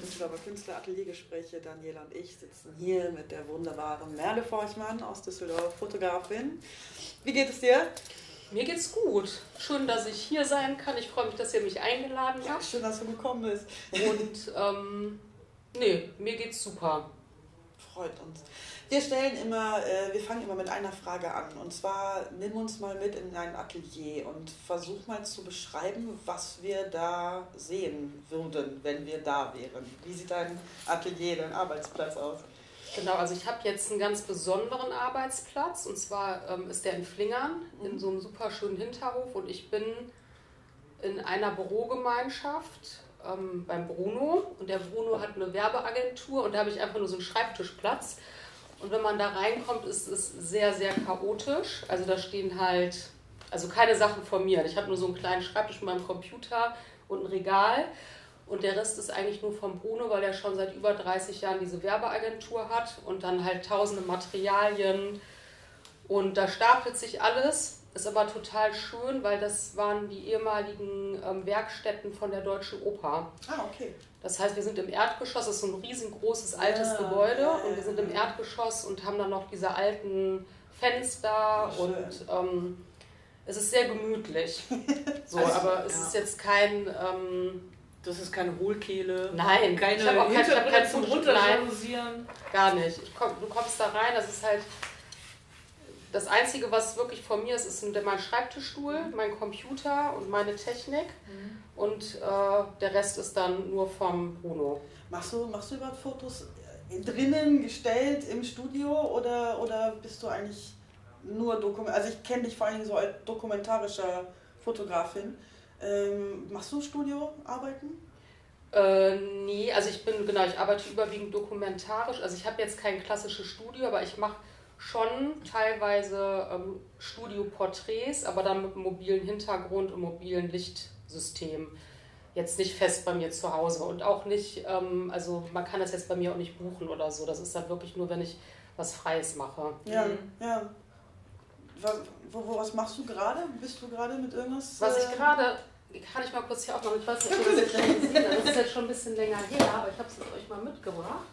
Düsseldorfer Künstlerateliergespräche. Daniela und ich sitzen hier mit der wunderbaren Merle Forchmann aus Düsseldorf, Fotografin. Wie geht es dir? Mir geht's gut. Schön, dass ich hier sein kann. Ich freue mich, dass ihr mich eingeladen habt. Ja, schön, dass du gekommen bist. Und ähm, nee, mir geht's super. Freut uns. Wir stellen immer, äh, wir fangen immer mit einer Frage an. Und zwar nimm uns mal mit in ein Atelier und versuch mal zu beschreiben, was wir da sehen würden, wenn wir da wären. Wie sieht dein Atelier, dein Arbeitsplatz aus? Genau, also ich habe jetzt einen ganz besonderen Arbeitsplatz und zwar ähm, ist der in Flingern, mhm. in so einem super schönen Hinterhof und ich bin in einer Bürogemeinschaft ähm, beim Bruno und der Bruno hat eine Werbeagentur und da habe ich einfach nur so einen Schreibtischplatz und wenn man da reinkommt, ist es sehr, sehr chaotisch. Also da stehen halt, also keine Sachen von mir. Ich habe nur so einen kleinen Schreibtisch mit meinem Computer und ein Regal. Und der Rest ist eigentlich nur vom Bruno, weil er schon seit über 30 Jahren diese Werbeagentur hat und dann halt tausende Materialien. Und da stapelt sich alles. Ist aber total schön, weil das waren die ehemaligen ähm, Werkstätten von der Deutschen Oper. Ah, okay. Das heißt, wir sind im Erdgeschoss, das ist so ein riesengroßes altes ja, Gebäude ja, und wir sind im Erdgeschoss und haben dann noch diese alten Fenster Schön. und ähm, es ist sehr gemütlich. So, also, aber es ist jetzt kein. Ähm, das ist keine Hohlkehle. Nein, keine ich habe auch kein, ich hab kein zum Gar nicht. Komm, du kommst da rein, das ist halt das Einzige, was wirklich von mir ist, ist mein Schreibtischstuhl, mhm. mein Computer und meine Technik. Mhm. Und äh, der Rest ist dann nur vom Bruno. Machst du, machst du überhaupt Fotos drinnen gestellt im Studio oder, oder bist du eigentlich nur Dokument? Also ich kenne dich vor allen Dingen so als dokumentarischer Fotografin. Ähm, machst du Studioarbeiten? Äh, nee, also ich bin, genau, ich arbeite überwiegend dokumentarisch. Also ich habe jetzt kein klassisches Studio, aber ich mache schon teilweise ähm, Studioporträts, aber dann mit einem mobilen Hintergrund und mobilen Lichtsystem. Jetzt nicht fest bei mir zu Hause und auch nicht, ähm, also man kann das jetzt bei mir auch nicht buchen oder so. Das ist dann wirklich nur, wenn ich was Freies mache. Ja, mhm. ja. Wo, was machst du gerade? Bist du gerade mit irgendwas? Was ich äh, gerade, kann ich mal kurz hier aufmachen. Ich weiß nicht, ob ihr das. Das ist jetzt schon ein bisschen länger her, aber ich habe es euch mal mitgebracht.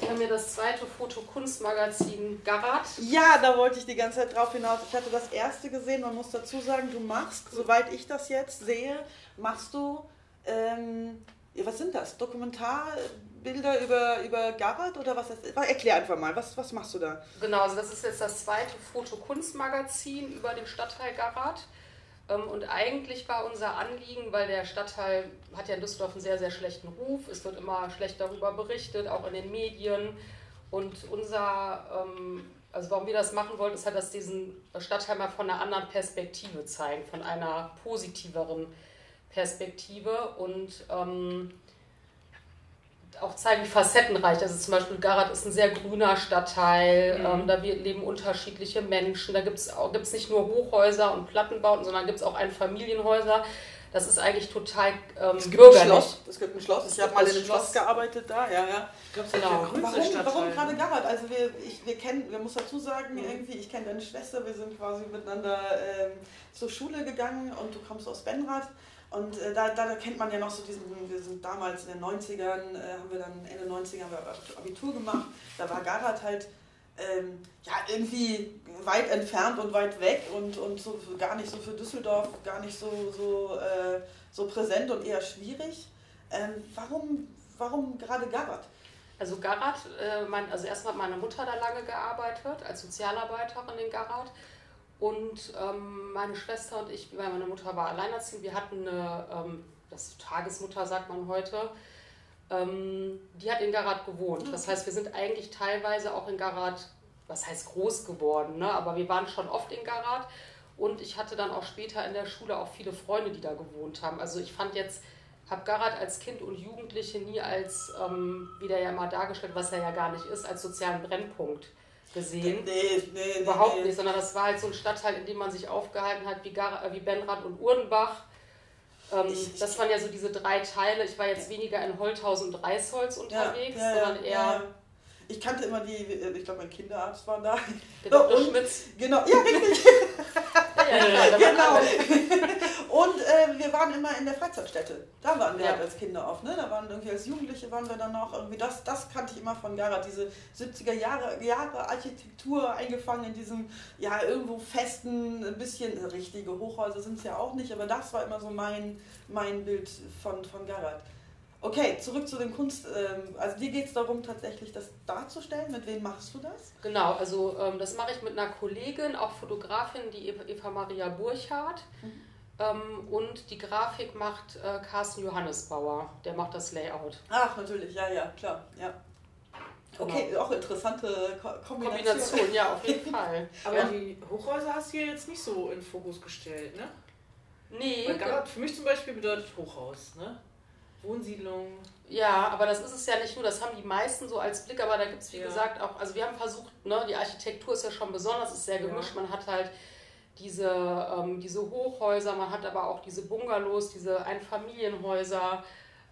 Wir haben hier das zweite Fotokunstmagazin Garat. Ja, da wollte ich die ganze Zeit drauf hinaus. Ich hatte das erste gesehen. Man muss dazu sagen, du machst, soweit ich das jetzt sehe, machst du, ähm, was sind das? Dokumentarbilder über, über Garat oder was? Ist, erklär einfach mal, was, was machst du da? Genau, also das ist jetzt das zweite Fotokunstmagazin über den Stadtteil Garat. Ähm, und eigentlich war unser Anliegen, weil der Stadtteil hat ja in Düsseldorf einen sehr, sehr schlechten Ruf. Es wird immer schlecht darüber berichtet, auch in den Medien. Und unser, ähm, also warum wir das machen wollten, ist halt, dass diesen Stadtteil mal von einer anderen Perspektive zeigen, von einer positiveren Perspektive. Und ähm, auch zeigen, wie facettenreich. Also zum Beispiel Garat ist ein sehr grüner Stadtteil, mhm. ähm, da leben unterschiedliche Menschen, da gibt es nicht nur Hochhäuser und Plattenbauten, sondern gibt es auch Einfamilienhäuser. Das ist eigentlich total ähm, es gibt Ein Schloss. Es gibt ein Schloss. Ich habe mal in einem Schloss. Schloss gearbeitet da. Ja, ja. genau. Warum, warum gerade Garat? Also wir, ich, wir kennen, wir muss dazu sagen, mhm. irgendwie, ich kenne deine Schwester, wir sind quasi miteinander ähm, zur Schule gegangen und du kommst aus Benrath. Und äh, da, da kennt man ja noch so diesen, wir sind damals in den 90ern, äh, haben wir dann Ende 90er haben wir Abitur gemacht. Da war Garat halt ähm, ja, irgendwie weit entfernt und weit weg und, und so gar nicht so für Düsseldorf, gar nicht so, so, äh, so präsent und eher schwierig. Ähm, warum, warum gerade Garat? Also Garat, äh, also erstmal hat meine Mutter da lange gearbeitet als Sozialarbeiterin in Garat. Und ähm, meine Schwester und ich, weil meine Mutter war alleinerziehend, wir hatten eine, ähm, das Tagesmutter sagt man heute, ähm, die hat in Garat gewohnt. Das heißt, wir sind eigentlich teilweise auch in Garat, was heißt groß geworden, ne? aber wir waren schon oft in Garat. Und ich hatte dann auch später in der Schule auch viele Freunde, die da gewohnt haben. Also ich fand jetzt, habe Garat als Kind und Jugendliche nie als, ähm, wie der ja mal dargestellt, was er ja gar nicht ist, als sozialen Brennpunkt gesehen. Nee, nee, Überhaupt nee. nicht, sondern das war halt so ein Stadtteil, in dem man sich aufgehalten hat, wie, Gar wie Benrath und Urdenbach. Ähm, ich, das waren ja so diese drei Teile. Ich war jetzt weniger in Holthausen und Reisholz unterwegs, ja, ja, sondern eher. Ja. Ich kannte immer die, ich glaube, mein Kinderarzt war da. Der Dr. Und, Schmitz. Genau, ja, richtig. ja, ja, genau. Und äh, wir waren immer in der Freizeitstätte. Da waren wir Ja. halt als Kinder oft. Ne? Da waren irgendwie als Jugendliche waren wir dann noch irgendwie. Das, das kannte ich immer von Garat. Diese 70er Jahre, Jahre Architektur eingefangen in diesem, ja, irgendwo festen, ein bisschen richtige Hochhäuser sind es ja auch nicht, aber das war immer so mein, mein Bild von, von Garat. Okay, zurück zu den Kunst. Ähm, also dir geht es darum, tatsächlich das darzustellen. Mit wem machst du das? Genau, also ähm, das mache ich mit einer Kollegin, auch Fotografin, die Eva, Maria Burchardt. Ähm, und die Grafik macht äh, Carsten Johannesbauer, der macht das Layout. Ach, natürlich, ja, ja, klar, ja. Okay, auch interessante Ko Kombination. Kombination, ja, auf jeden Fall. Aber ja. die Hochhäuser hast du ja jetzt nicht so in den Fokus gestellt, ne? Nee, Weil Garat für mich zum Beispiel bedeutet Hochhaus, ne? Wohnsiedlung. Ja, aber das ist es ja nicht nur, das haben die meisten so als Blick, aber da gibt es wie Ja. gesagt auch, also wir haben versucht, ne, die Architektur ist ja schon besonders, ist sehr Ja. gemischt, man hat halt diese, ähm, diese Hochhäuser, man hat aber auch diese Bungalows, diese Einfamilienhäuser,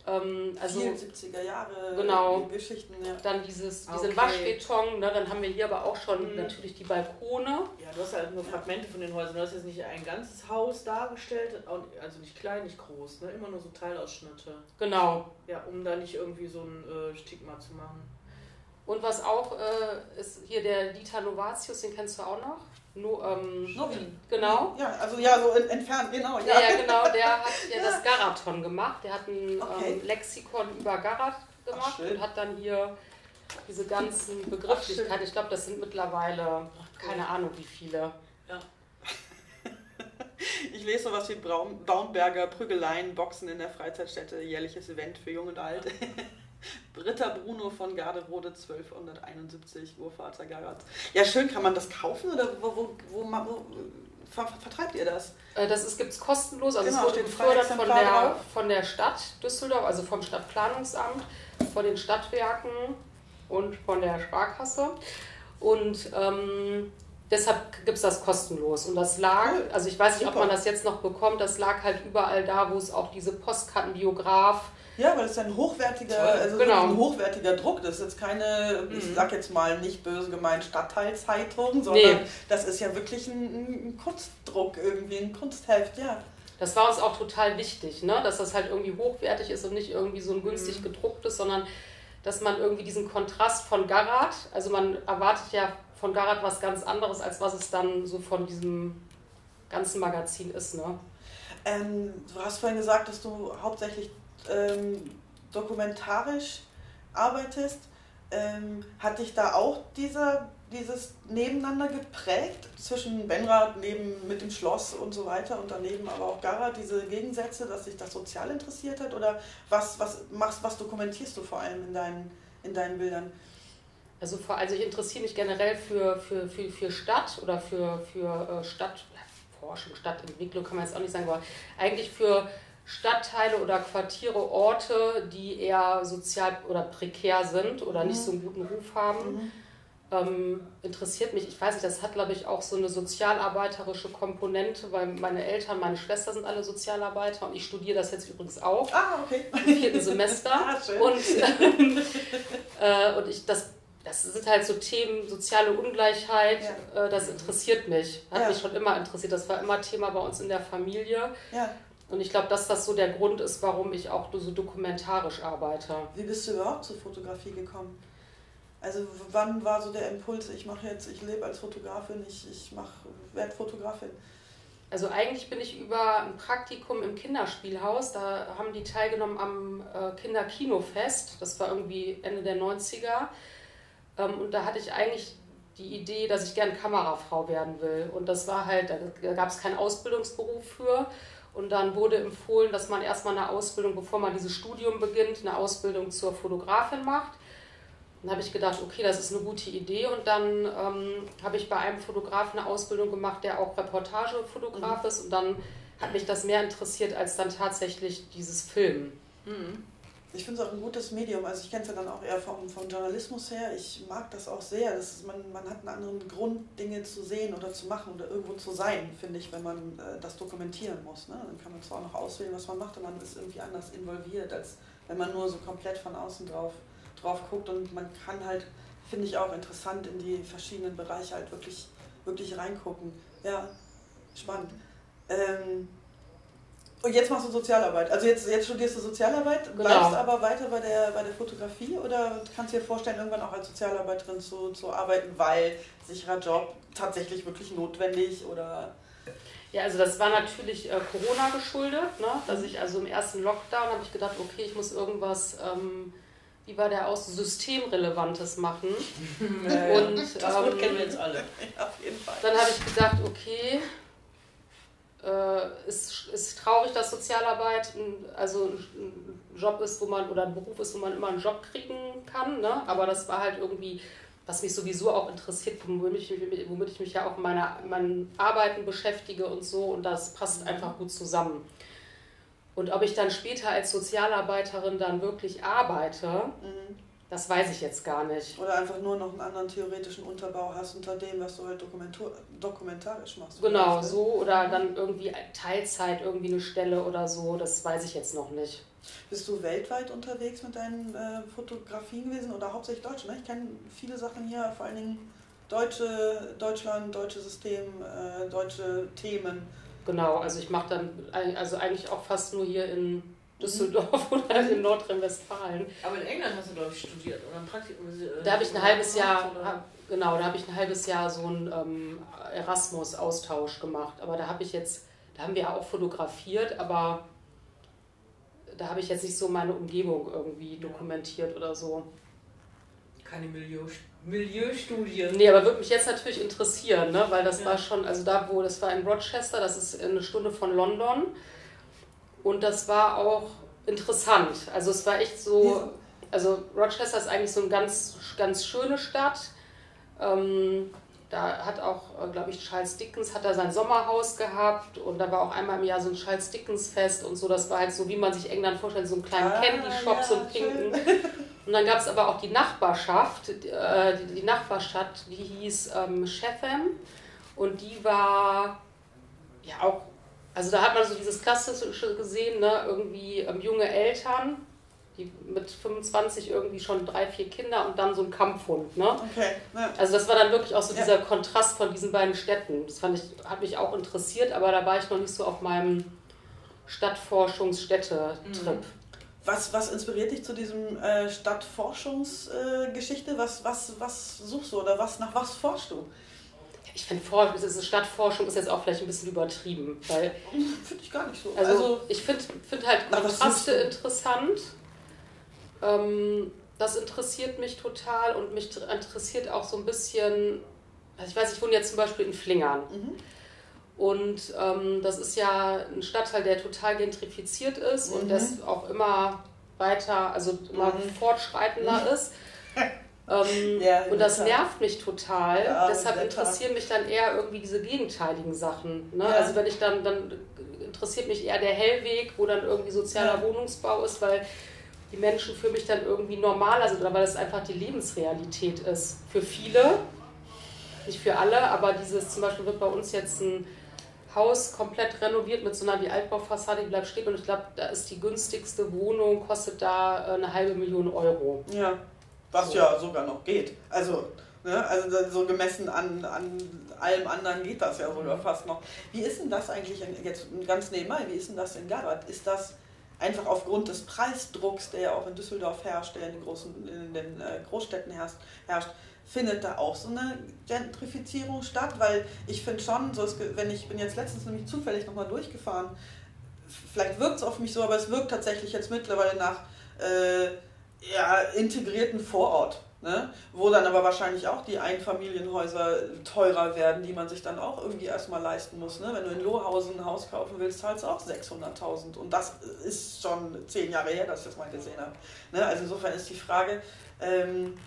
ähm, also Viel 70er Jahre Genau. Geschichten, ja. dann dieses, diesen Okay. Waschbeton, ne, dann haben wir hier aber auch schon Mhm. natürlich die Balkone. Ja, du hast halt nur Fragmente von den Häusern. Du hast jetzt nicht ein ganzes Haus dargestellt, also nicht klein, nicht groß, ne? Immer nur so Teilausschnitte. Genau. Ja, um da nicht irgendwie so ein äh, Stigma zu machen. Und was auch äh, ist hier der Dieter Novatius, den kennst du auch noch? No, ähm, Novi. Genau. Ja, also ja, so entfernt, genau. Ja, ja, genau, der hat ja das Garathon gemacht. Der hat ein Okay. ähm, Lexikon über Garat gemacht schön. und hat dann hier diese ganzen Begrifflichkeiten. Ich glaube, das sind mittlerweile, keine Ahnung wie viele. Ich lese sowas wie Braun, Baumberger, Prügeleien, Boxen in der Freizeitstätte, jährliches Event für Jung und Alt. Ritter Bruno von Garderode 1271, Urvater Garat. Ja, schön, kann man das kaufen oder wo, wo, wo, wo ver, vertreibt ihr das? Äh, Das gibt es kostenlos, also Genau, es wurde gefördert von der, drauf. von der Stadt Düsseldorf, also vom Stadtplanungsamt, von den Stadtwerken und von der Sparkasse. Und ähm, deshalb gibt es das kostenlos. Und das lag, also ich weiß nicht, ob Super. man das jetzt noch bekommt, das lag halt überall da, wo es auch diese Postkartenbiograf Ja, weil es ein hochwertiger, also Genau. ein hochwertiger Druck. Das ist jetzt keine, ich Mhm. sag jetzt mal nicht böse gemeint, Stadtteilzeitung, sondern Nee. das ist ja wirklich ein, ein Kunstdruck, irgendwie ein Kunstheft, ja. Das war uns auch total wichtig, ne? dass das halt irgendwie hochwertig ist und nicht irgendwie so ein günstig gedrucktes, sondern dass man irgendwie diesen Kontrast von Garat, also man erwartet ja von Garat was ganz anderes, als was es dann so von diesem ganzen Magazin ist. Ne? Ähm, du hast vorhin gesagt, dass du hauptsächlich ähm, dokumentarisch arbeitest. Ähm, hat dich da auch dieser, dieses Nebeneinander geprägt zwischen Benrad neben mit dem Schloss und so weiter und daneben aber auch Garat, diese Gegensätze, dass sich das sozial interessiert hat? Oder was, was machst, was dokumentierst du vor allem in deinen, in deinen Bildern? Also, vor, also ich interessiere mich generell für, für, für, für Stadt oder für, für äh, Stadtforschung, Stadtentwicklung kann man jetzt auch nicht sagen, aber eigentlich für Stadtteile oder Quartiere, Orte, die eher sozial oder prekär sind oder nicht so einen guten Ruf haben. Ähm, interessiert mich, ich weiß nicht, das hat glaube ich auch so eine sozialarbeiterische Komponente, weil meine Eltern, meine Schwester sind alle Sozialarbeiter und ich studiere das jetzt übrigens auch Ah, okay. im vierten Semester. Ah, schön. Und, äh, und ich, das, das sind halt so Themen, soziale Ungleichheit, äh, das interessiert mich. Hat Ja. mich schon immer interessiert. Das war immer Thema bei uns in der Familie. Ja. Und ich glaube, dass das so der Grund ist, warum ich auch so dokumentarisch arbeite. Wie bist du überhaupt zur Fotografie gekommen? Also wann war so der Impuls, ich mache jetzt, ich lebe als Fotografin, ich, ich mach, werde Fotografin? Also eigentlich bin ich über ein Praktikum im Kinderspielhaus, da haben die teilgenommen am äh, Kinderkinofest, das war irgendwie Ende der 90er. Ähm, und da hatte ich eigentlich die Idee, dass ich gern Kamerafrau werden will. Und das war halt, da gab es keinen Ausbildungsberuf für. Und dann wurde empfohlen, dass man erstmal eine Ausbildung, bevor man dieses Studium beginnt, eine Ausbildung zur Fotografin macht. Dann habe ich gedacht, okay, das ist eine gute Idee. Und dann ähm, habe ich bei einem Fotografen eine Ausbildung gemacht, der auch Reportagefotograf ist. Und dann hat mich das mehr interessiert als dann tatsächlich dieses Filmen. Ich finde es auch ein gutes Medium. Also ich kenne es ja dann auch eher vom, vom Journalismus her. Ich mag das auch sehr. Das ist, man, man hat einen anderen Grund, Dinge zu sehen oder zu machen oder irgendwo zu sein, finde ich, wenn man äh, das dokumentieren muss. Ne? Dann kann man zwar noch auswählen, was man macht, aber man ist irgendwie anders involviert, als wenn man nur so komplett von außen drauf, drauf guckt. Und man kann halt, finde ich auch interessant, in die verschiedenen Bereiche halt wirklich, wirklich reingucken. Ja, spannend. Ähm, Und jetzt machst du Sozialarbeit. Also jetzt, jetzt studierst du Sozialarbeit, Genau. bleibst aber weiter bei der, bei der Fotografie oder kannst du dir vorstellen, irgendwann auch als Sozialarbeiterin zu, zu arbeiten, weil sicherer Job tatsächlich wirklich notwendig oder. Ja, also das war natürlich äh, Corona geschuldet, ne? dass ich also im ersten Lockdown habe ich gedacht, okay, ich muss irgendwas, ähm, wie war der aus, systemrelevantes machen. Ja, ja. Und das ähm, kennen wir jetzt alle. Ja, auf jeden Fall. dann habe ich gedacht, okay, äh, ist, ist traurig, dass Sozialarbeit ein, also ein Job ist, wo man, oder ein Beruf ist, wo man immer einen Job kriegen kann, ne? aber das war halt irgendwie, was mich sowieso auch interessiert, womit ich, mich- womit ich mich ja auch in meiner, meinen Arbeiten beschäftige und so und das passt einfach gut zusammen. Und ob ich dann später als Sozialarbeiterin dann wirklich arbeite, Mhm. Das weiß ich jetzt gar nicht. Oder einfach nur noch einen anderen theoretischen Unterbau hast unter dem, was du halt dokumentarisch machst. Genau, so oder dann irgendwie Teilzeit, irgendwie eine Stelle oder so, das weiß ich jetzt noch nicht. Bist du weltweit unterwegs mit deinen äh, Fotografien gewesen oder hauptsächlich Deutsch? Ne? Ich kenne viele Sachen hier, vor allen Dingen deutsche, Deutschland, deutsche System, äh, deutsche Themen. Genau, also ich mache dann also eigentlich auch fast nur hier in Düsseldorf oder in Nordrhein-Westfalen. Aber in England hast du, glaube ich, studiert oder ein Praktikum. äh, Da habe ich ein halbes Jahr, hab, genau, da habe ich ein halbes Jahr so einen ähm, Erasmus-Austausch gemacht. Aber da habe ich jetzt, da haben wir ja auch fotografiert, aber da habe ich jetzt nicht so meine Umgebung irgendwie dokumentiert oder so. Keine Milieu, Milieustudie. Nee, aber würde mich jetzt natürlich interessieren, ne? weil das Ja. war schon, also da wo, das war in Rochester, das ist eine Stunde von London und das war auch interessant. Also es war echt so, also Rochester ist eigentlich so eine ganz, ganz schöne Stadt. Ähm, da hat auch, glaube ich, Charles Dickens hat da sein Sommerhaus gehabt und da war auch einmal im Jahr so ein Charles Dickens Fest und so. Das war halt so, wie man sich England vorstellt, so einen kleinen Ah, Candy Shop, ja, so einen pinken. Und dann gab es aber auch die Nachbarschaft, äh, die, die Nachbarstadt, die hieß ähm, Chatham und die war ja auch, also da hat man so dieses Klassische gesehen, ne? irgendwie ähm, junge Eltern, die mit 25 irgendwie schon drei, vier Kinder und dann so ein Kampfhund. Ne? Okay, ja. Also das war dann wirklich auch so Ja. dieser Kontrast von diesen beiden Städten. Das fand ich, hat mich auch interessiert, aber da war ich noch nicht so auf meinem Stadtforschungsstätte-Trip. Was, was inspiriert dich zu diesem äh, Stadtforschungsgeschichte? Äh, was, was, was suchst du oder was, nach was forschst du? Ich finde, Stadtforschung ist jetzt auch vielleicht ein bisschen übertrieben, weil Finde ich gar nicht so. Also, ich finde find halt Kontraste interessant. Ähm, das interessiert mich total und mich interessiert auch so ein bisschen, also ich weiß, ich wohne jetzt zum Beispiel in Flingern. Mhm. Und ähm, das ist ja ein Stadtteil, der total gentrifiziert ist und Mhm. das auch immer weiter, also immer Mhm. fortschreitender ist. Ähm, Ja, und das nervt mich total. Ja, Deshalb interessieren mich dann eher irgendwie diese gegenteiligen Sachen. Ne? Ja. Also wenn ich dann, dann interessiert mich eher der Hellweg, wo dann irgendwie sozialer. Wohnungsbau ist, weil die Menschen für mich dann irgendwie normaler sind oder weil es einfach die Lebensrealität ist. Für viele, nicht für alle, aber dieses zum Beispiel wird bei uns jetzt ein Haus komplett renoviert mit so einer die Altbaufassade, die bleibt stehen und ich glaube, da ist die günstigste Wohnung, kostet da äh, eine halbe Million Euro. Ja, was So. ja sogar noch geht. Also, ne, also so gemessen an, an allem anderen geht das ja sogar fast noch. Wie ist denn das eigentlich in, jetzt ganz nebenbei? Wie ist denn das in Garat? Ist das einfach aufgrund des Preisdrucks, der ja auch in Düsseldorf herrscht, der in den, großen, in den äh, Großstädten herrscht, herrscht, findet da auch so eine Gentrifizierung statt? Weil ich finde schon, so es, wenn ich bin jetzt letztens nämlich zufällig nochmal durchgefahren, vielleicht wirkt es auf mich so, aber es wirkt tatsächlich jetzt mittlerweile nach äh, ja, integrierten Vorort. Ne? Wo dann aber wahrscheinlich auch die Einfamilienhäuser teurer werden, die man sich dann auch irgendwie erstmal leisten muss. Ne? Wenn du in Lohausen ein Haus kaufen willst, zahlst du auch 600.000. Und das ist schon zehn Jahre her, dass ich das mal gesehen habe. Ne? Also insofern ist die Frage, ähm,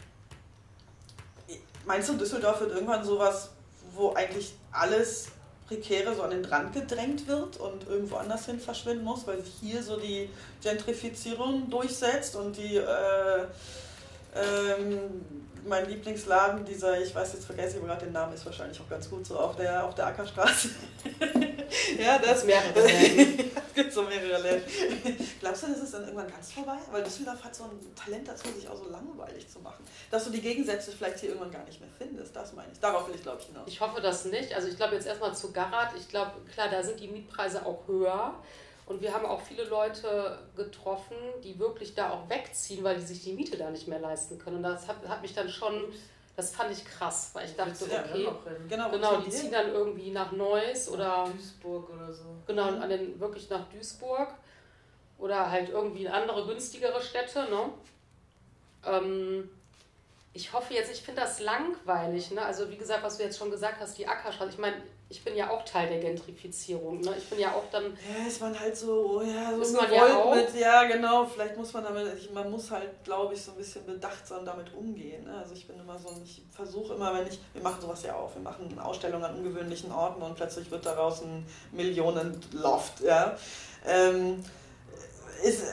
meinst du, Düsseldorf wird irgendwann sowas, wo eigentlich alles Prekäre so an den Rand gedrängt wird und irgendwo anders hin verschwinden muss, weil sich hier so die Gentrifizierung durchsetzt und die äh, ähm, mein Lieblingsladen, dieser, ich weiß jetzt vergesse ich gerade den Namen, ist wahrscheinlich auch ganz gut so auf der auf der Ackerstraße. ja, das mehrere Läden. es gibt so mehrere Läden. Glaubst du, das ist dann irgendwann ganz vorbei? Weil Düsseldorf hat so ein Talent dazu, sich auch so langweilig zu machen. Dass du die Gegensätze vielleicht hier irgendwann gar nicht mehr findest, das meine ich. Darauf will ich, glaube ich, hinaus. Ich hoffe das nicht. Also ich glaube jetzt erstmal zu Garat. Ich glaube, klar, da sind die Mietpreise auch höher. Und wir haben auch viele Leute getroffen, die wirklich da auch wegziehen, weil die sich die Miete da nicht mehr leisten können. Und das hat, hat mich dann schon, das fand ich krass, weil ich dachte, Ja, okay, Genau, genau, die ziehen ziehen dann irgendwie nach Neuss oder Duisburg oder so. genau an den, wirklich nach Duisburg oder halt irgendwie in andere günstigere Städte. Ne? Ähm, ich hoffe jetzt, ich finde das langweilig. Ne? Also wie gesagt, was du jetzt schon gesagt hast, die Ackerstraße. Ich meine, ich bin ja auch Teil der Gentrifizierung. Ne? Ich bin ja auch dann Ja, ist man halt so, oh ja, so Ist man ja auch. mit, ja genau, vielleicht muss man damit, ich, man muss halt, glaube ich, so ein bisschen bedachtsam damit umgehen. Ne? Also ich bin immer so, ich versuche immer, wenn ich, wir machen sowas ja auch, wir machen Ausstellungen an ungewöhnlichen Orten und plötzlich wird daraus ein Millionen-Loft, ja. Ähm, ist,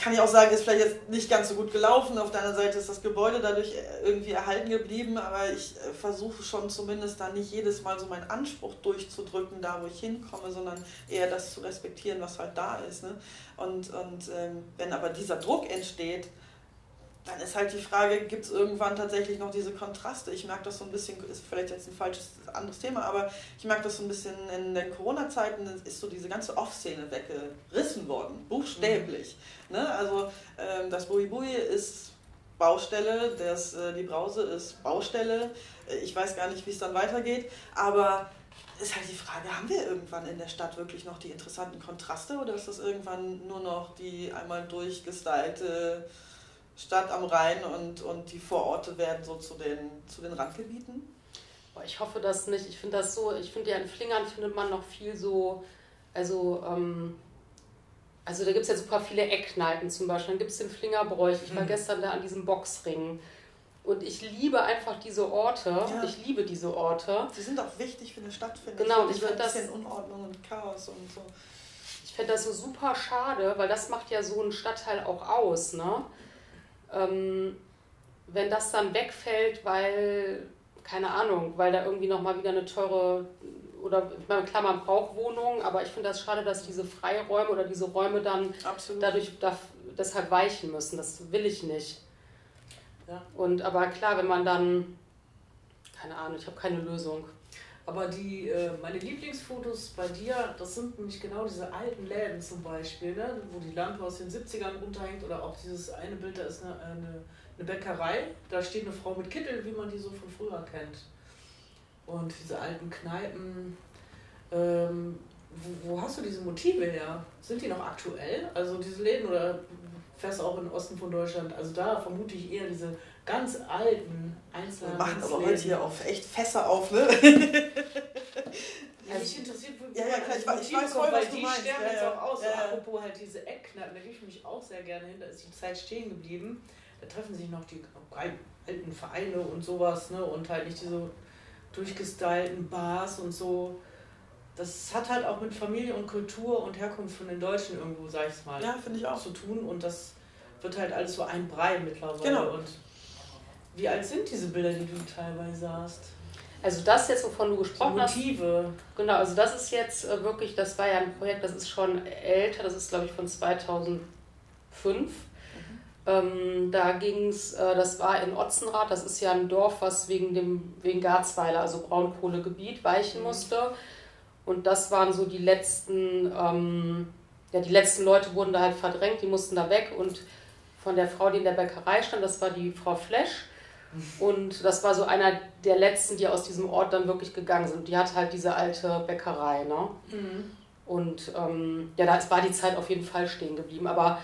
kann ich auch sagen, ist vielleicht jetzt nicht ganz so gut gelaufen. Auf der anderen Seite ist das Gebäude dadurch irgendwie erhalten geblieben, aber ich äh, versuche schon zumindest da nicht jedes Mal so meinen Anspruch durchzudrücken, da wo ich hinkomme, sondern eher das zu respektieren, was halt da ist. Ne? Und, und ähm, wenn aber dieser Druck entsteht, dann ist halt die Frage, gibt es irgendwann tatsächlich noch diese Kontraste? Ich merke das so ein bisschen, ist vielleicht jetzt ein falsches anderes Thema, aber ich merke das so ein bisschen in den Corona-Zeiten, ist so diese ganze Off-Szene weggerissen worden, buchstäblich. Ne? Also ähm, das Bui Bui ist Baustelle, das, äh, die Brause ist Baustelle. Äh, Ich weiß gar nicht, wie es dann weitergeht, aber ist halt die Frage, haben wir irgendwann in der Stadt wirklich noch die interessanten Kontraste oder ist das irgendwann nur noch die einmal durchgestylte Stadt am Rhein und, und die Vororte werden so zu den, zu den Randgebieten? Ich hoffe das nicht. Ich finde das so, ich finde ja in Flingern findet man noch viel so, also, ähm, also da gibt es ja super viele Eckkneipen zum Beispiel. Dann gibt es den Flingerbräuch. Ich war Mhm. gestern da an diesem Boxring. Und ich liebe einfach diese Orte. Ja. Ich liebe diese Orte. Sie sind auch wichtig für eine Stadt, finde Genau, ich. und ich Für ein find das- bisschen Unordnung und Chaos und so. Ich finde das so super schade, weil das macht ja so einen Stadtteil auch aus, ne? Ähm, wenn das dann wegfällt, weil, keine Ahnung, weil da irgendwie nochmal wieder eine teure, oder ich meine, klar, man braucht Wohnungen, aber ich finde das schade, dass diese Freiräume oder diese Räume dann Absolut. dadurch darf, deshalb weichen müssen. Das will ich nicht. Ja. Und aber klar, wenn man dann, keine Ahnung, ich habe keine Lösung. Aber die, äh, meine Lieblingsfotos bei dir, das sind nämlich genau diese alten Läden zum Beispiel, ne? wo die Lampe aus den 70ern runterhängt oder auch dieses eine Bild, da ist eine, eine, eine Bäckerei, da steht eine Frau mit Kittel, wie man die so von früher kennt. Und diese alten Kneipen, ähm, wo, wo hast du diese Motive her? Sind die noch aktuell? Also diese Läden oder fährst auch in den Osten von Deutschland? Also da vermute ich eher diese ganz alten Wir Einzelhandelsläden. machen aber heute hier auf echt Fässer auf, ne? Ja, mich interessiert, wo Ja, ja, klar, ich weiß- ich weiß voll, weil was du die meinst. sterben Ja, jetzt ja. auch aus. Ja, ja. Apropos halt diese Eckkneipen, da gehe ich mich auch sehr gerne hin, da ist die Zeit stehen geblieben. Da treffen sich noch die alten Vereine und sowas, ne? Und halt nicht diese durchgestylten Bars und so. Das hat halt auch mit Familie und Kultur und Herkunft von den Deutschen irgendwo, sag ich mal, Ja, finde ich auch. zu tun. Und das wird halt alles so ein Brei mittlerweile. Genau. Und wie alt sind diese Bilder, die du teilweise hast? Also das jetzt, wovon du Die gesprochen hast, Motive. Genau, also das ist jetzt äh, wirklich, das war ja ein Projekt, das ist schon älter, das ist glaube ich von 2005. Ähm, da ging es, äh, das war in Otzenrath, das ist ja ein Dorf, was wegen dem wegen Garzweiler, also Braunkohlegebiet, weichen Mhm. musste. Und das waren so die letzten, ähm, ja, die letzten Leute wurden da halt verdrängt, die mussten da weg. Und von der Frau, die in der Bäckerei stand, das war die Frau Flesch. Und das war so einer der letzten, die aus diesem Ort dann wirklich gegangen sind. Die hat halt diese alte Bäckerei, ne? Mhm. Und ähm, ja, da war die Zeit auf jeden Fall stehen geblieben. Aber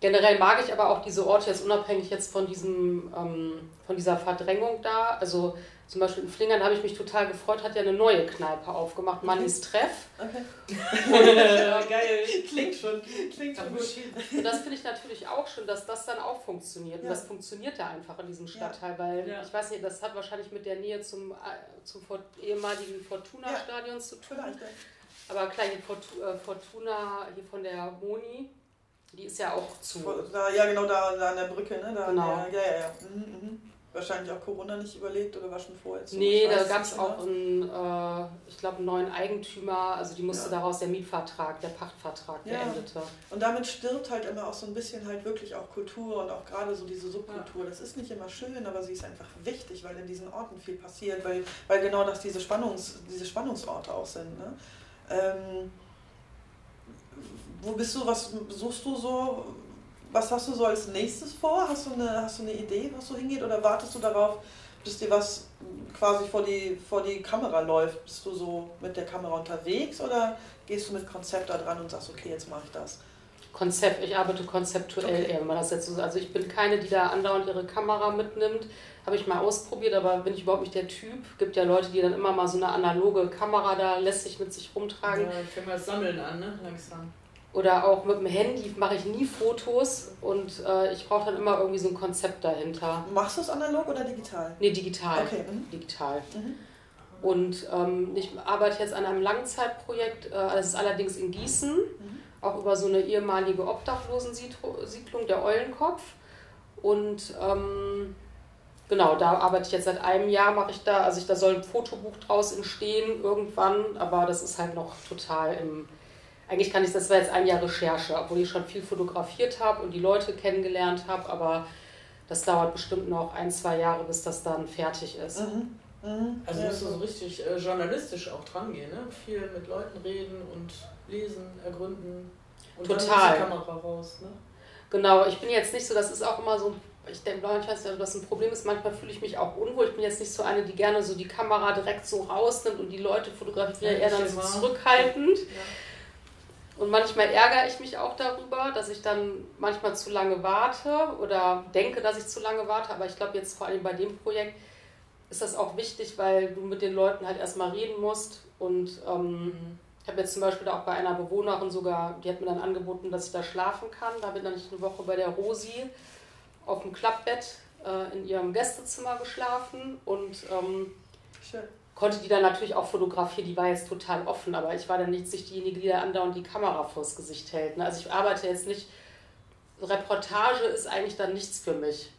generell mag ich aber auch diese Orte jetzt unabhängig jetzt von diesem, ähm, von dieser Verdrängung da. Also zum Beispiel in Flingern habe ich mich total gefreut, hat ja eine neue Kneipe aufgemacht, Mannis Treff. Okay. ja, geil. Klingt schon, klingt schon gut. Und das finde ich natürlich auch schön, dass das dann auch funktioniert. Und Ja. das funktioniert ja einfach in diesem Stadtteil, weil Ja. ich weiß nicht, das hat wahrscheinlich mit der Nähe zum, äh, zum ehemaligen Fortuna-Stadion zu tun. Aber klar, hier äh, Fortuna, hier von der Moni, die ist ja auch zu. Da, ja, genau, da, da an der Brücke, ne? Da, Genau. Ja, ja, ja. Mhm, mhm. Wahrscheinlich auch Corona nicht überlegt oder war schon vorher so. Nee, da gab es auch einen, äh, ich glaube, einen neuen Eigentümer, also die musste Ja. daraus der Mietvertrag, der Pachtvertrag Ja. beendete. Und damit stirbt halt immer auch so ein bisschen halt wirklich auch Kultur und auch gerade so diese Subkultur. Das ist nicht immer schön, aber sie ist einfach wichtig, weil in diesen Orten viel passiert, weil, weil genau das diese, Spannungs, diese Spannungsorte auch sind. Ne? Ähm, wo bist du, was suchst du so, was hast du so als nächstes vor? Hast du eine, hast du eine Idee, was so hingeht oder wartest du darauf, bis dir was quasi vor die, vor die Kamera läuft? Bist du so mit der Kamera unterwegs oder gehst du mit Konzept da dran und sagst, okay, jetzt mache ich das? Konzept, ich arbeite konzeptuell okay. eher, wenn man das jetzt so Also ich bin keine, die da andauernd ihre Kamera mitnimmt. Habe ich mal ausprobiert, aber bin ich überhaupt nicht der Typ. Gibt ja Leute, die dann immer mal so eine analoge Kamera da lässig mit sich rumtragen. Ja, ich fange mal Sammeln an, ne? Langsam. Oder auch mit dem Handy mache ich nie Fotos und äh, ich brauche dann immer irgendwie so ein Konzept dahinter. Machst du es analog oder digital? Nee, digital. Okay. Mhm. Digital. Mhm. Und ähm, ich arbeite jetzt an einem Langzeitprojekt, äh, das ist allerdings in Gießen, mhm. auch über so eine ehemalige Obdachlosensiedlung, der Eulenkopf. Und ähm, genau, da arbeite ich jetzt seit einem Jahr, mache ich da, also ich, da soll ein Fotobuch draus entstehen irgendwann, aber das ist halt noch total im eigentlich kann ich, das war jetzt ein Jahr Recherche, obwohl ich schon viel fotografiert habe und die Leute kennengelernt habe, aber das dauert bestimmt noch ein, zwei Jahre, bis das dann fertig ist. Mhm. Mhm. Also musst du so richtig äh, journalistisch auch dran gehen, ne? Viel mit Leuten reden und lesen, ergründen und Total. dann die Kamera raus, ne? Genau, ich bin jetzt nicht so, das ist auch immer so, ich denke, manchmal, dass ein Problem ist, manchmal fühle ich mich auch unwohl. Ich bin jetzt nicht so eine, die gerne so die Kamera direkt so rausnimmt und die Leute fotografiert, ja, eher dann so zurückhaltend. Ja. Und manchmal ärgere ich mich auch darüber, dass ich dann manchmal zu lange warte oder denke, dass ich zu lange warte. Aber ich glaube, jetzt vor allem bei dem Projekt ist das auch wichtig, weil du mit den Leuten halt erstmal reden musst. Und ähm, mhm. ich habe jetzt zum Beispiel auch bei einer Bewohnerin sogar, die hat mir dann angeboten, dass ich da schlafen kann. Da bin dann ich eine Woche bei der Rosi auf dem Klappbett äh, in ihrem Gästezimmer geschlafen. Und ähm, Schön konnte die dann natürlich auch fotografieren, die war jetzt total offen, aber ich war dann nicht diejenige, die da andauernd die Kamera vors Gesicht hält. Ne? Also ich arbeite jetzt nicht, Reportage ist eigentlich dann nichts für mich.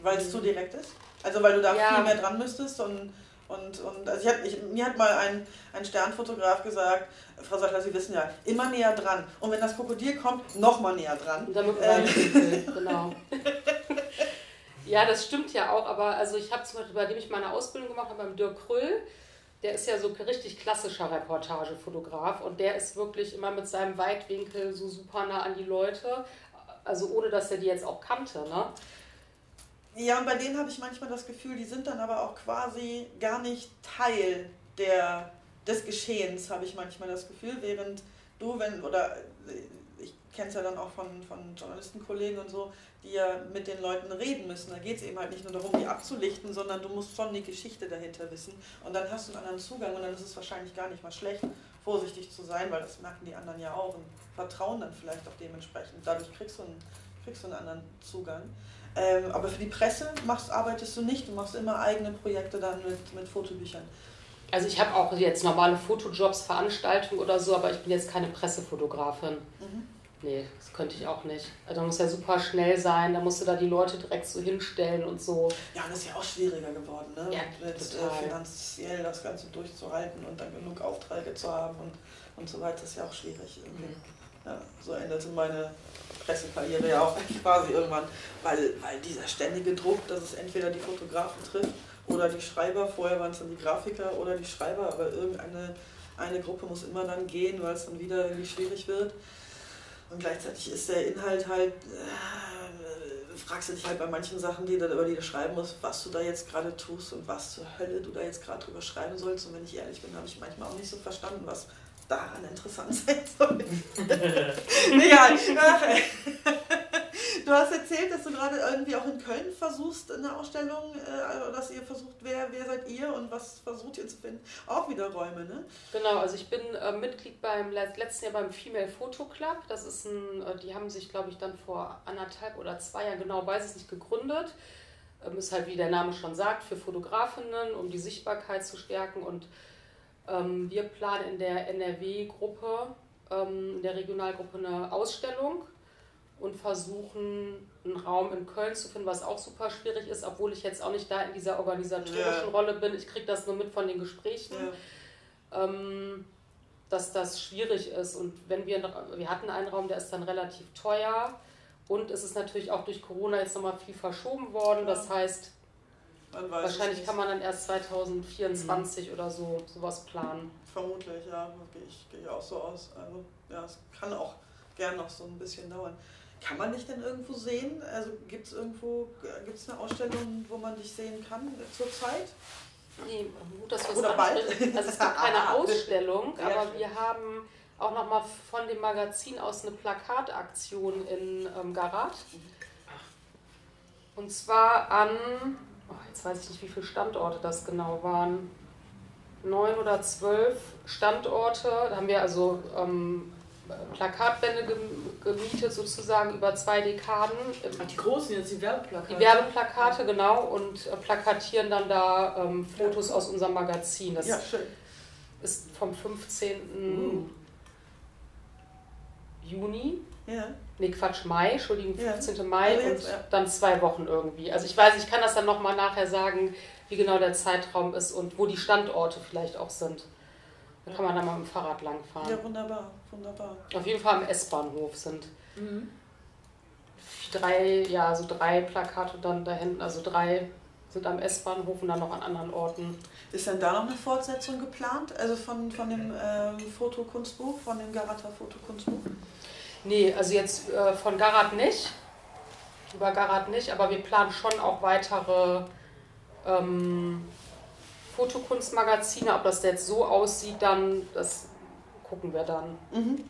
Weil es zu direkt ist? Also weil du da ja. viel mehr dran müsstest und und, und also ich hab, ich, mir hat mal ein, ein Sternfotograf gesagt, Frau Sattler, Sie wissen ja, immer näher dran. Und wenn das Krokodil kommt, noch mal näher dran. Und damit ähm. genau. ja, das stimmt ja auch, aber also ich habe zum Beispiel, bei dem ich meine Ausbildung gemacht habe, beim Dirk Kröll, der ist ja so richtig klassischer Reportagefotograf und der ist wirklich immer mit seinem Weitwinkel so super nah an die Leute, also ohne dass er die jetzt auch kannte, ne? Ja, und bei denen habe ich manchmal das Gefühl, die sind dann aber auch quasi gar nicht Teil der, des Geschehens, habe ich manchmal das Gefühl, während du, wenn, oder kenne es ja dann auch von, von Journalistenkollegen und so, die ja mit den Leuten reden müssen. Da geht es eben halt nicht nur darum, die abzulichten, sondern du musst schon die Geschichte dahinter wissen. Und dann hast du einen anderen Zugang und dann ist es wahrscheinlich gar nicht mal schlecht, vorsichtig zu sein, weil das merken die anderen ja auch und vertrauen dann vielleicht auch dementsprechend. Dadurch kriegst du einen, kriegst du einen anderen Zugang. Ähm, aber für die Presse machst, arbeitest du nicht, du machst immer eigene Projekte dann mit, mit Fotobüchern. Also ich habe auch jetzt normale Fotojobs, Veranstaltungen oder so, aber ich bin jetzt keine Pressefotografin. Mhm. Nee, das könnte ich auch nicht. Also da muss ja super schnell sein, da musst du da die Leute direkt so hinstellen und so. Ja, und das ist ja auch schwieriger geworden, ne? Ja, mit äh, finanziell das Ganze durchzuhalten und dann genug Aufträge zu haben und, und so weiter, ist ja auch schwierig. Irgendwie. Mhm. Ja, so endete meine Pressekarriere ja auch quasi irgendwann, weil, weil dieser ständige Druck, dass es entweder die Fotografen trifft oder die Schreiber, vorher waren es dann die Grafiker oder die Schreiber, aber irgendeine eine Gruppe muss immer dann gehen, weil es dann wieder irgendwie schwierig wird. Und gleichzeitig ist der Inhalt halt, äh, fragst du dich halt bei manchen Sachen, die du, über die du schreiben musst, was du da jetzt gerade tust und was zur Hölle du da jetzt gerade drüber schreiben sollst. Und wenn ich ehrlich bin, habe ich manchmal auch nicht so verstanden, was daran interessant sein soll. Egal. Du hast erzählt, dass du gerade irgendwie auch in Köln versuchst, eine Ausstellung, äh, dass ihr versucht, wer, wer seid ihr und was versucht ihr zu finden? Auch wieder Räume, ne? Genau, also ich bin äh, Mitglied beim letzten Jahr beim Female Photo Club. Das ist ein, äh, die haben sich, glaube ich, dann vor anderthalb oder zwei Jahren, genau weiß ich nicht, gegründet. Ähm, ist halt, wie der Name schon sagt, für Fotografinnen, um die Sichtbarkeit zu stärken. Und ähm, wir planen in der NRW-Gruppe, ähm, in der Regionalgruppe eine Ausstellung und versuchen, einen Raum in Köln zu finden, was auch super schwierig ist, obwohl ich jetzt auch nicht da in dieser organisatorischen ja. Rolle bin. Ich kriege das nur mit von den Gesprächen, ja. ähm, dass das schwierig ist. Und wenn wir, wir hatten einen Raum, der ist dann relativ teuer und es ist natürlich auch durch Corona jetzt nochmal viel verschoben worden. Das heißt, Wahrscheinlich kann man dann erst 2024 oder so sowas planen. Vermutlich, ja. Gehe ich, gehe ich auch so aus. Also, ja, es kann auch gern noch so ein bisschen dauern. Kann man dich denn irgendwo sehen? Also gibt es irgendwo, gibt es eine Ausstellung, wo man dich sehen kann zurzeit? Nee, gut, dass du es Oder bald. ansprichst. Also es gibt keine Ausstellung, Sehr aber wir haben auch nochmal von dem Magazin aus eine Plakataktion in ähm, Garat. Und zwar an, oh, jetzt weiß ich nicht, wie viele Standorte das genau waren. Neun oder zwölf Standorte. Da haben wir also ähm, Plakatwände gem- gemietet, sozusagen über zwei Dekaden. Ach, die großen jetzt, die Werbeplakate. Die Werbeplakate, genau, und äh, plakatieren dann da ähm, Fotos aus unserem Magazin. Das Ja, schön. ist vom 15. Uh. Juni. Ja. Nee, Quatsch, Mai, Entschuldigung, Ja. 15. Mai Also jetzt, und ja. dann zwei Wochen irgendwie. Also ich weiß, ich kann das dann nochmal nachher sagen, wie genau der Zeitraum ist und wo die Standorte vielleicht auch sind. Da kann man dann mal mit dem Fahrrad langfahren. ja, wunderbar, wunderbar. Auf jeden Fall am S-Bahnhof sind Mhm. drei, ja, so drei Plakate dann da hinten, also drei sind am S-Bahnhof und dann noch an anderen Orten. Ist denn da noch eine Fortsetzung geplant? Also von, von dem ähm, Fotokunstbuch, von dem Garata Fotokunstbuch? Nee, also jetzt äh, von Garat nicht. Über Garat nicht, aber wir planen schon auch weitere ähm, Fotokunstmagazine. Ob das jetzt so aussieht, dann, das gucken wir dann. Mhm.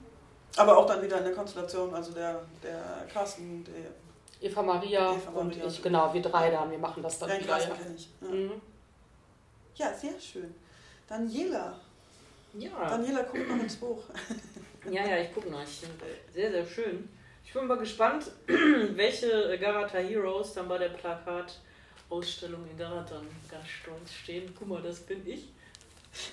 Aber auch dann wieder in der Konstellation, also der, der Carsten, der Eva Maria Eva und Maria. ich, genau, wir drei dann, wir machen das dann Dein wieder. Ja. Ja. Mhm. ja, sehr schön. Daniela. Ja. Daniela, guck noch ins Buch. Ja, ja, ich gucke noch. Ich sehr, sehr schön. Ich bin mal gespannt, welche Garata Heroes dann bei der Plakatausstellung in Garat dann ganz stolz stehen. Guck mal, das bin ich.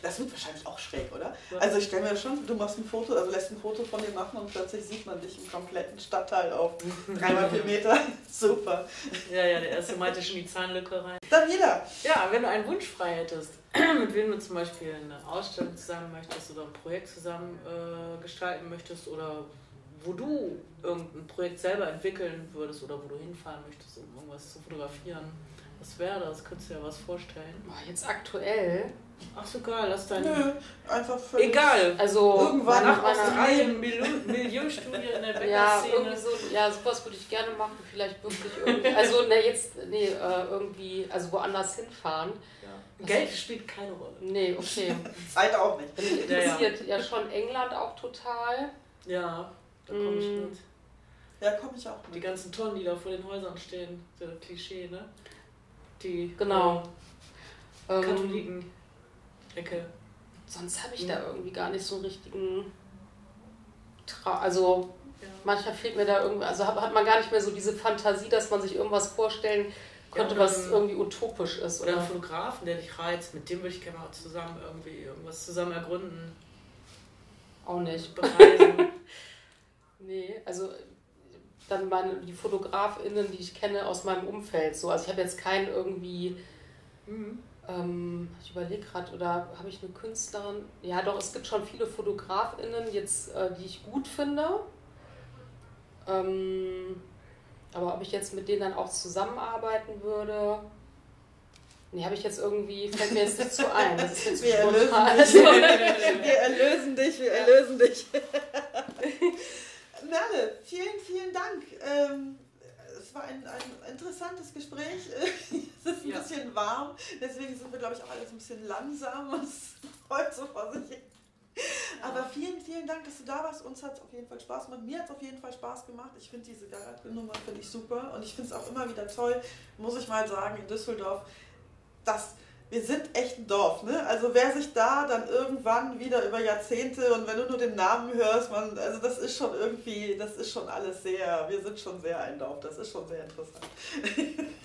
Das wird wahrscheinlich auch schräg, oder? Ja. Also ich stelle mir schon, du machst ein Foto, also lässt ein Foto von dir machen und plötzlich sieht man dich im kompletten Stadtteil auf dreimal vier Meter. Super. Ja, ja, der erste meinte schon die Zahnlücke rein. Daniela, Ja, wenn du einen Wunsch frei hättest, mit wem du zum Beispiel eine Ausstellung zusammen möchtest oder ein Projekt zusammen äh, gestalten möchtest oder wo du irgendein Projekt selber entwickeln würdest oder wo du hinfahren möchtest, um irgendwas zu fotografieren, was wäre das? Könntest du dir was vorstellen? Boah, Jetzt aktuell, Ach so geil, lass dein... nö, einfach völlig. Egal. also Irgendwann nach Australien, Millionen- Millionenstudie in der ja, Bäckerszene. irgendwie so, ja, sowas würde ich gerne machen, vielleicht wirklich irgendwie, also ne, jetzt, nee, äh, irgendwie, also woanders hinfahren. Ja. Geld spielt keine Rolle. Nee, okay. Zeit auch nicht. Mich Ja, ja. interessiert ja schon England auch total. Ja, da komme ich Mm. mit. Ja, komme ich auch Die mit. ganzen Tonnen, die da vor den Häusern stehen, so ein Klischee, ne? Die Genau. äh, Ähm, Katholiken-Ecke. sonst habe ich da irgendwie gar nicht so einen richtigen Tra also Ja. manchmal fehlt mir da irgendwie, also hat, hat man gar nicht mehr so diese Fantasie, dass man sich irgendwas vorstellen könnte, Ja, was irgendwie utopisch ist. Oder Oder, einen Fotografen, der dich reizt, mit dem würde ich gerne mal zusammen irgendwie irgendwas zusammen ergründen, auch nicht. bereisen. Dann meine, die FotografInnen, die ich kenne aus meinem Umfeld. So. Also ich habe jetzt keinen irgendwie, mhm. ähm, ich überlege gerade, oder habe ich eine Künstlerin? Ja, doch, es gibt schon viele FotografInnen jetzt, äh, die ich gut finde. Ähm, aber ob ich jetzt mit denen dann auch zusammenarbeiten würde, nee, habe ich jetzt irgendwie, fällt mir jetzt nicht so ein. Das ist jetzt Wir erlösen spontan. dich. Also, Wir erlösen dich, wir erlösen dich. Merle, vielen, vielen Dank. Ähm, es war ein, ein interessantes Gespräch. Es ist ein Ja. bisschen warm, deswegen sind wir, glaube ich, auch alles ein bisschen langsam und es freut so vor sich hin. Aber vielen, vielen Dank, dass du da warst. Uns hat es auf jeden Fall Spaß gemacht. Mir hat es auf jeden Fall Spaß gemacht. Ich finde diese Garat-Nummer finde ich super und ich finde es auch immer wieder toll, muss ich mal sagen, in Düsseldorf, dass wir sind echt ein Dorf, ne? Also wer sich da dann irgendwann wieder über Jahrzehnte und wenn du nur den Namen hörst, man, also das ist schon irgendwie, das ist schon alles sehr, wir sind schon sehr ein Dorf, das ist schon sehr interessant.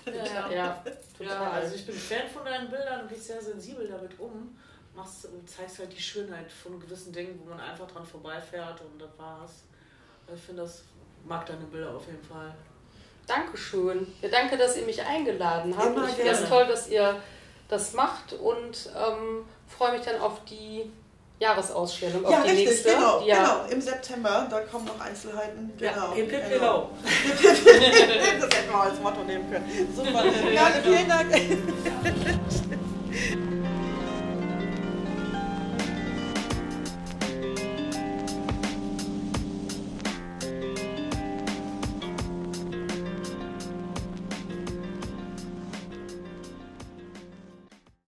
Ja, ja, total. Ja, also ich bin Fan von deinen Bildern und gehst sehr sensibel damit um. Machst, und zeigst halt die Schönheit von gewissen Dingen, wo man einfach dran vorbeifährt und das war's. Ich finde das, mag deine Bilder auf jeden Fall. Dankeschön. Ja, danke, dass ihr mich eingeladen habt. Immer ich finde es gerne. toll, dass ihr das macht und ähm, freue mich dann auf die Jahresausstellung, auf ja, die richtig, nächste. genau, die ja, genau, im September, da kommen noch Einzelheiten. Ja, Genau. hip, hip, genau. hello. das hätten wir als Motto nehmen können. Super. Ja, vielen Dank.